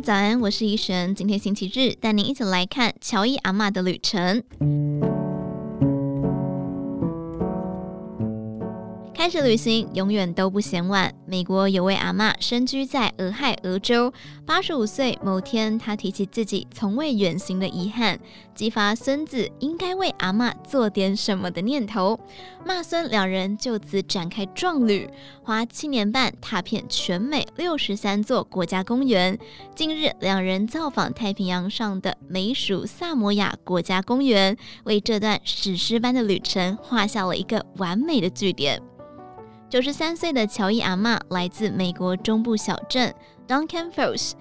早安，我是怡璇。今天星期日，带您一起来看乔伊阿玛的旅程。开始旅行永远都不嫌晚。美国有位阿嬷身居在俄亥俄州，八十五岁某天，她提起自己从未远行的遗憾，激发孙子应该为阿嬷做点什么的念头。妈孙两人就此展开壮旅，花七年半踏遍全美六十三座国家公园。近日，两人造访太平洋上的美属萨摩亚国家公园，为这段史诗般的旅程画下了一个完美的句点。九十三岁的乔伊阿玛来自美国中部小镇 Duncan Falls。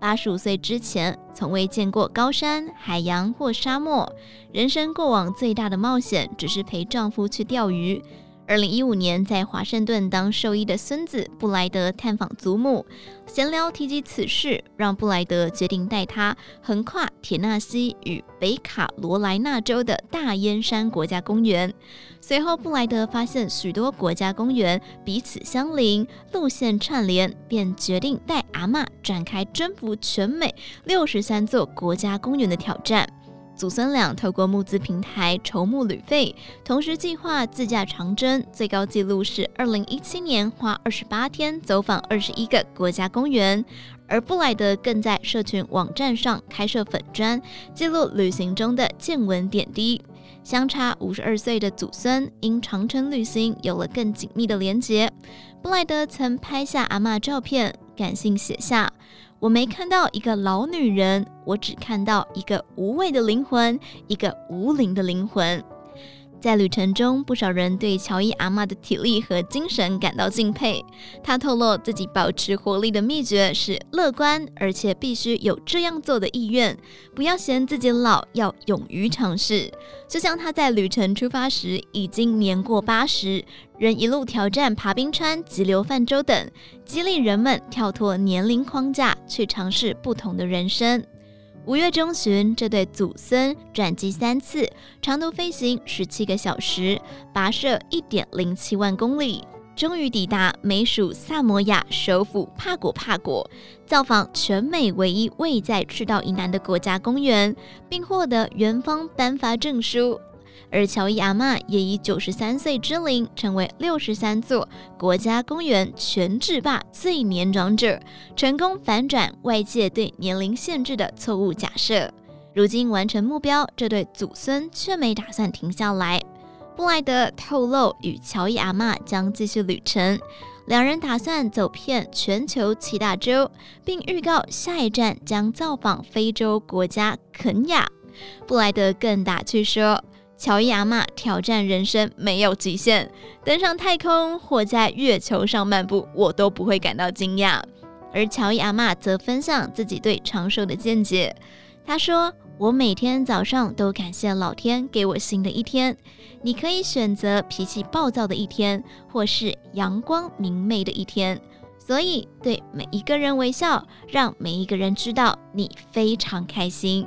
八十五岁之前，从未见过高山、海洋或沙漠。人生过往最大的冒险，只是陪丈夫去钓鱼。二零一五年，在华盛顿当兽医的孙子布莱德探访祖母，闲聊提及此事，让布莱德决定带他横跨田纳西与北卡罗来纳州的大烟山国家公园。随后，布莱德发现许多国家公园彼此相邻，路线串联，便决定带阿嬷展开征服全美六十三座国家公园的挑战。祖孙俩透过募资平台筹募旅费，同时计划自驾长征，最高纪录是二零一七年花二十八天走访二十一个国家公园。而布莱德更在社群网站上开设粉专，记录旅行中的见闻点滴。相差五十二岁的祖孙因长程旅行有了更紧密的连结。布莱德曾拍下阿嬷照片，感性写下。我没看到一个老女人，我只看到一个无畏的灵魂，一个无灵的灵魂。在旅程中，不少人对乔伊阿嬷的体力和精神感到敬佩。她透露自己保持活力的秘诀是乐观，而且必须有这样做的意愿。不要嫌自己老，要勇于尝试。就像她在旅程出发时已经年过八十，仍一路挑战爬冰川、急流泛舟等，激励人们跳脱年龄框架，去尝试不同的人生。五月中旬，这对祖孙转机三次，长途飞行十七个小时，跋涉一点零七万公里，终于抵达美属萨摩亚首府帕果帕果，造访全美唯一未在赤道以南的国家公园，并获得园方颁发证书。而乔伊阿嬷也以九十三岁之龄，成为六十三座国家公园全制霸最年长者，成功反转外界对年龄限制的错误假设。如今完成目标，这对祖孙却没打算停下来。布莱德透露，与乔伊阿嬷将继续旅程，两人打算走遍全球七大洲，并预告下一站将造访非洲国家肯亚。布莱德更打趣说。乔伊阿嬷挑战人生没有极限，登上太空或在月球上漫步，我都不会感到惊讶。而乔伊阿嬷则分享自己对长寿的见解。她说：“我每天早上都感谢老天给我新的一天。你可以选择脾气暴躁的一天，或是阳光明媚的一天。所以对每一个人微笑，让每一个人知道你非常开心。”